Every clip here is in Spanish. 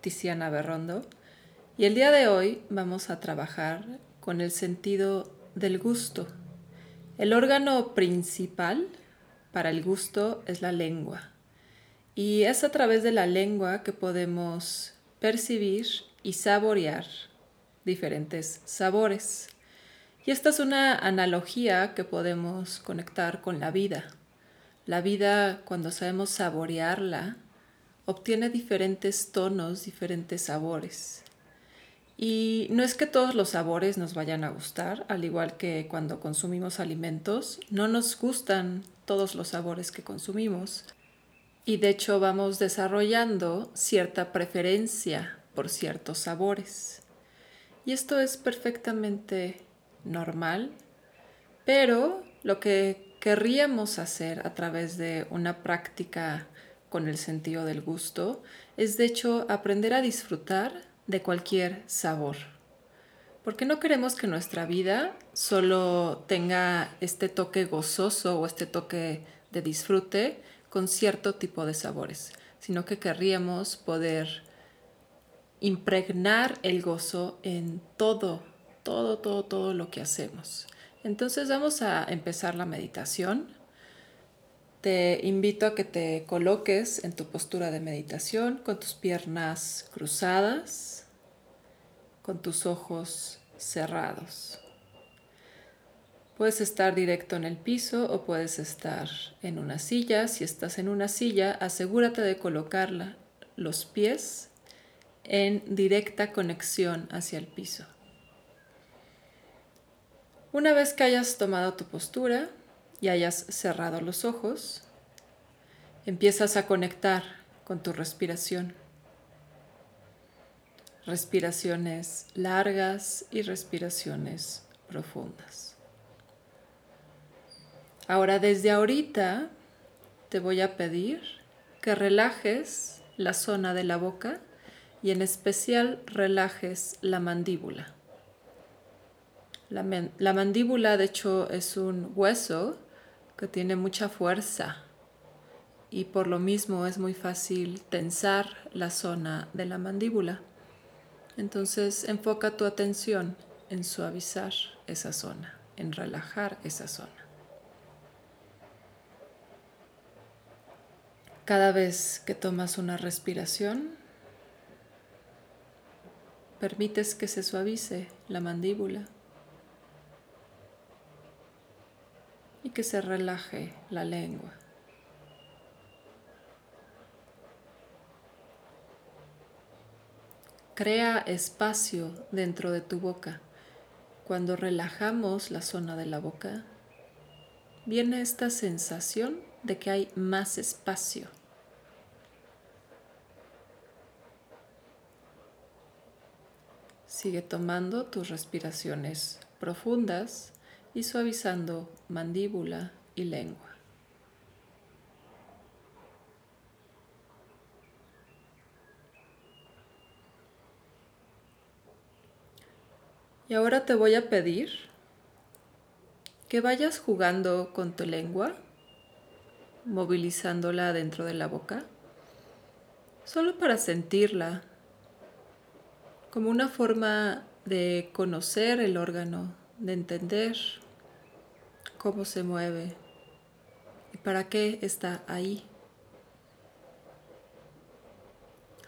Tiziana Berrondo y el día de hoy vamos a trabajar con el sentido del gusto. El órgano principal para el gusto es la lengua y es a través de la lengua que podemos percibir y saborear diferentes sabores. Y esta es una analogía que podemos conectar con la vida. La vida, cuando sabemos saborearla, obtiene diferentes tonos, diferentes sabores. Y no es que todos los sabores nos vayan a gustar, al igual que cuando consumimos alimentos, no nos gustan todos los sabores que consumimos. Y de hecho vamos desarrollando cierta preferencia por ciertos sabores. Y esto es perfectamente normal, pero lo que querríamos hacer a través de una práctica con el sentido del gusto es de hecho aprender a disfrutar de cualquier sabor. Porque no queremos que nuestra vida solo tenga este toque gozoso o este toque de disfrute con cierto tipo de sabores, sino que querríamos poder impregnar el gozo en todo, todo, todo, todo lo que hacemos. Entonces vamos a empezar la meditación. Te invito a que te coloques en tu postura de meditación con tus piernas cruzadas, con tus ojos cerrados. Puedes estar directo en el piso o puedes estar en una silla. Si estás en una silla, asegúrate de colocar los pies en directa conexión hacia el piso. Una vez que hayas tomado tu postura y hayas cerrado los ojos, empiezas a conectar con tu respiración. Respiraciones largas y respiraciones profundas. Ahora desde ahorita te voy a pedir que relajes la zona de la boca y en especial relajes la mandíbula. La, mandíbula, de hecho, es un hueso que tiene mucha fuerza y por lo mismo es muy fácil tensar la zona de la mandíbula. Entonces enfoca tu atención en suavizar esa zona, en relajar esa zona. Cada vez que tomas una respiración, permites que se suavice la mandíbula y que se relaje la lengua. Crea espacio dentro de tu boca. Cuando relajamos la zona de la boca, viene esta sensación de que hay más espacio. Sigue tomando tus respiraciones profundas y suavizando mandíbula y lengua. Y ahora te voy a pedir que vayas jugando con tu lengua, movilizándola dentro de la boca, solo para sentirla, como una forma de conocer el órgano de entender cómo se mueve y para qué está ahí.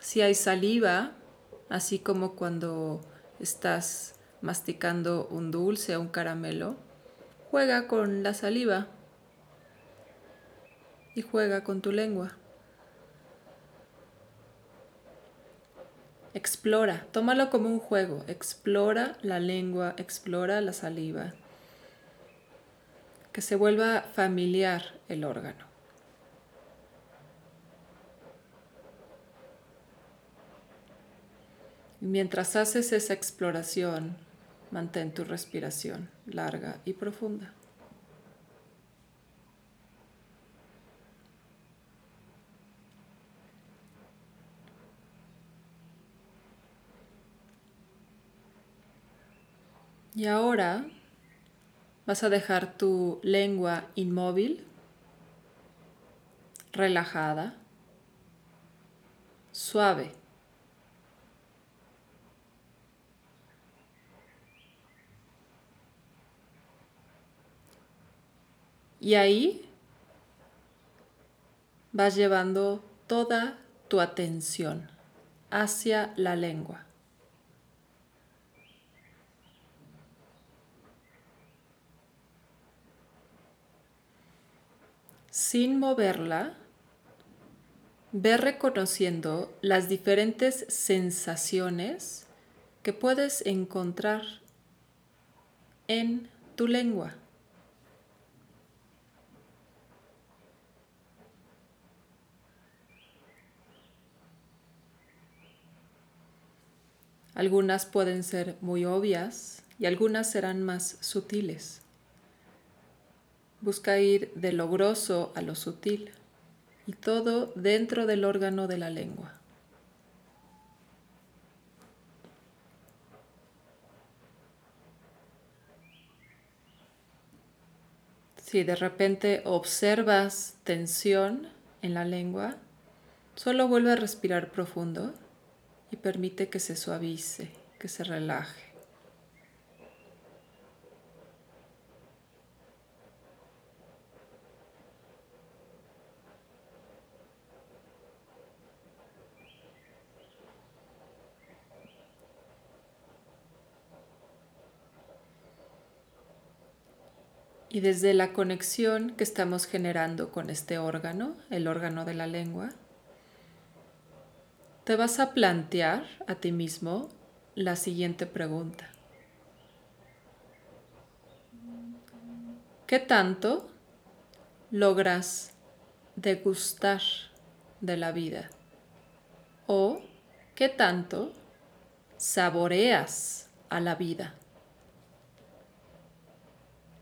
Si hay saliva, así como cuando estás masticando un dulce o un caramelo, juega con la saliva y juega con tu lengua. Explora, tómalo como un juego, explora la lengua, explora la saliva, que se vuelva familiar el órgano. Y mientras haces esa exploración, mantén tu respiración larga y profunda. Y ahora vas a dejar tu lengua inmóvil, relajada, suave. Y ahí vas llevando toda tu atención hacia la lengua. Sin moverla, ve reconociendo las diferentes sensaciones que puedes encontrar en tu lengua. Algunas pueden ser muy obvias y algunas serán más sutiles. Busca ir de lo grosso a lo sutil y todo dentro del órgano de la lengua. Si de repente observas tensión en la lengua, solo vuelve a respirar profundo y permite que se suavice, que se relaje. Y desde la conexión que estamos generando con este órgano, el órgano de la lengua, te vas a plantear a ti mismo la siguiente pregunta. ¿Qué tanto logras degustar de la vida? ¿O qué tanto saboreas a la vida?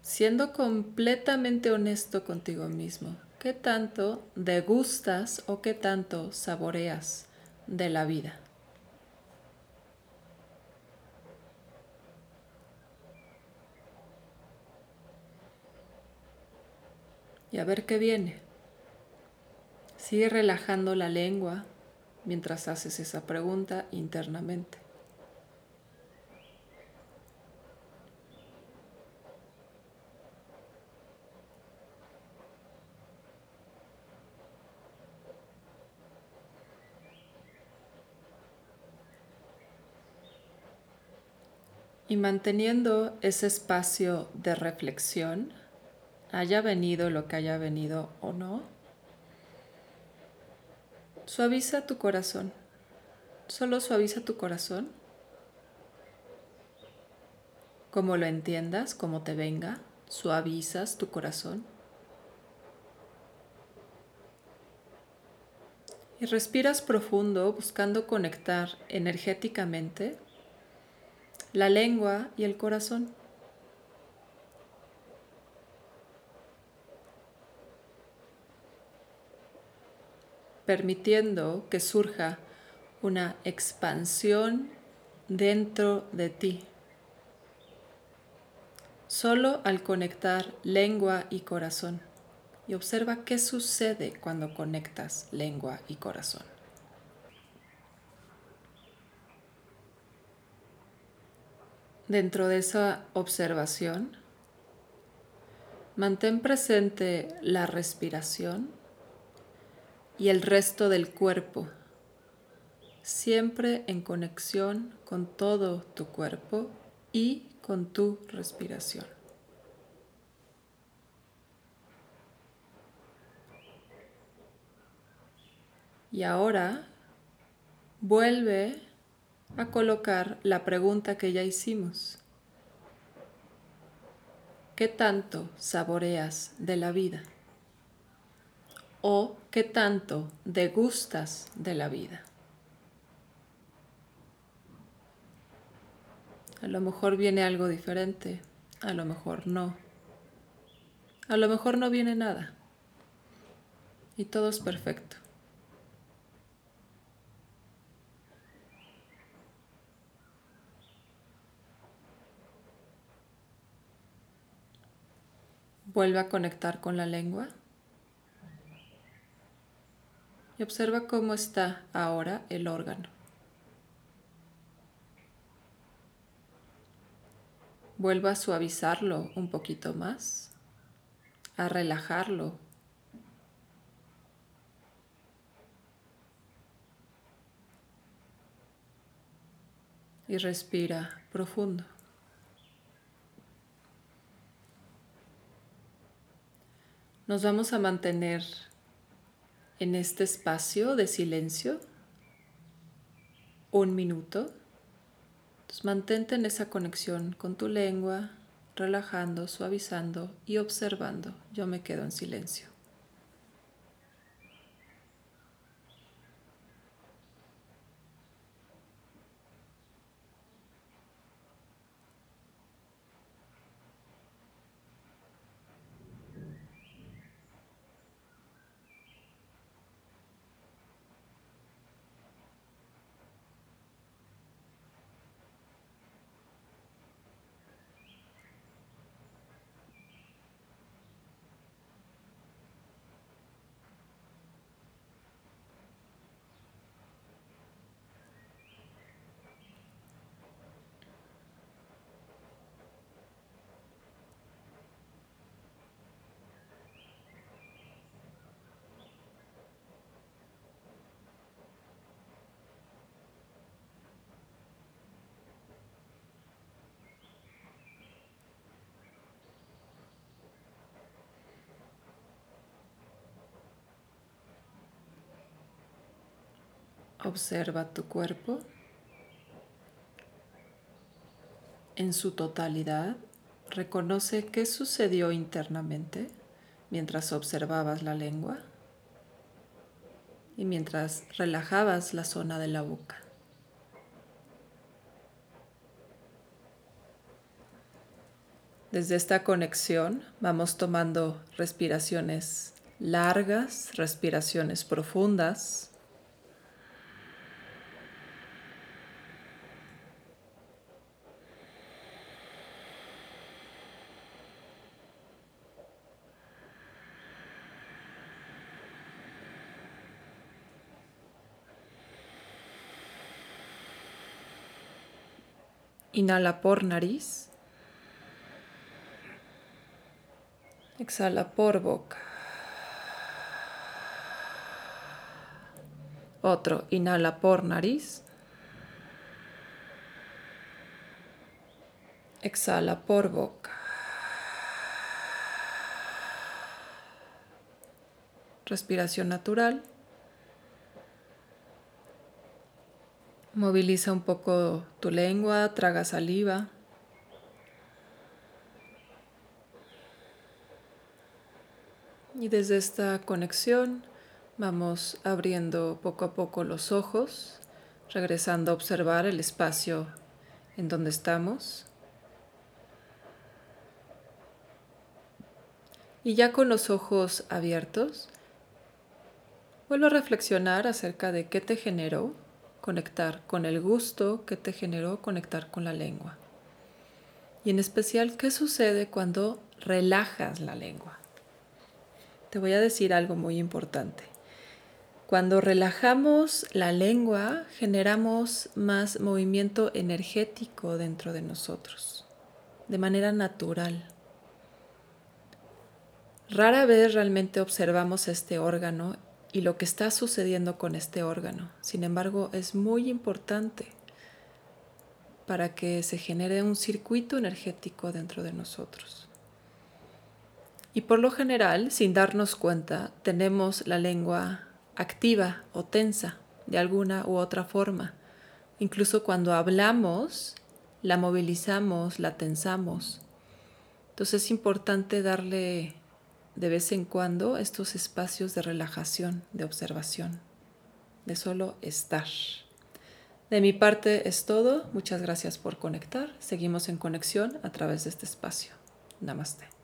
Siendo completamente honesto contigo mismo, ¿qué tanto degustas o qué tanto saboreas de la vida. Y a ver qué viene. Sigue relajando la lengua mientras haces esa pregunta internamente. Y manteniendo ese espacio de reflexión, haya venido lo que haya venido o no, suaviza tu corazón. Solo suaviza tu corazón. Como lo entiendas, como te venga, suavizas tu corazón. Y respiras profundo buscando conectar energéticamente la lengua y el corazón. permitiendo que surja una expansión dentro de ti. Solo al conectar lengua y corazón. Y observa qué sucede cuando conectas lengua y corazón. Dentro de esa observación, mantén presente la respiración y el resto del cuerpo, siempre en conexión con todo tu cuerpo y con tu respiración. Y ahora vuelve a colocar la pregunta que ya hicimos. ¿Qué tanto saboreas de la vida? ¿O qué tanto degustas de la vida? A lo mejor viene algo diferente, a lo mejor no. A lo mejor no viene nada. Y todo es perfecto. Vuelve a conectar con la lengua. Y observa cómo está ahora el órgano. Vuelva a suavizarlo un poquito más. a relajarlo. Y respira profundo. Nos vamos a mantener en este espacio de silencio un minuto. Entonces mantente en esa conexión con tu lengua, relajando, suavizando y observando. Yo me quedo en silencio. Observa tu cuerpo en su totalidad. Reconoce qué sucedió internamente mientras observabas la lengua y mientras relajabas la zona de la boca. Desde esta conexión vamos tomando respiraciones largas, respiraciones profundas Inhala por nariz. Exhala por boca. Otro, inhala por nariz. Exhala por boca. Respiración natural. Moviliza un poco tu lengua, traga saliva. Y desde esta conexión vamos abriendo poco a poco los ojos, regresando a observar el espacio en donde estamos. Y ya con los ojos abiertos, vuelvo a reflexionar acerca de qué te generó conectar con el gusto que te generó conectar con la lengua. Y en especial, ¿qué sucede cuando relajas la lengua? Te voy a decir algo muy importante. Cuando relajamos la lengua, generamos más movimiento energético dentro de nosotros, de manera natural. Rara vez realmente observamos este órgano y lo que está sucediendo con este órgano. Sin embargo, es muy importante para que se genere un circuito energético dentro de nosotros. Y por lo general, sin darnos cuenta, tenemos la lengua activa o tensa de alguna u otra forma. Incluso cuando hablamos, la movilizamos, la tensamos. Entonces es importante darle de vez en cuando estos espacios de relajación, de observación, de solo estar. De mi parte es todo. Muchas gracias por conectar. Seguimos en conexión a través de este espacio. Namaste.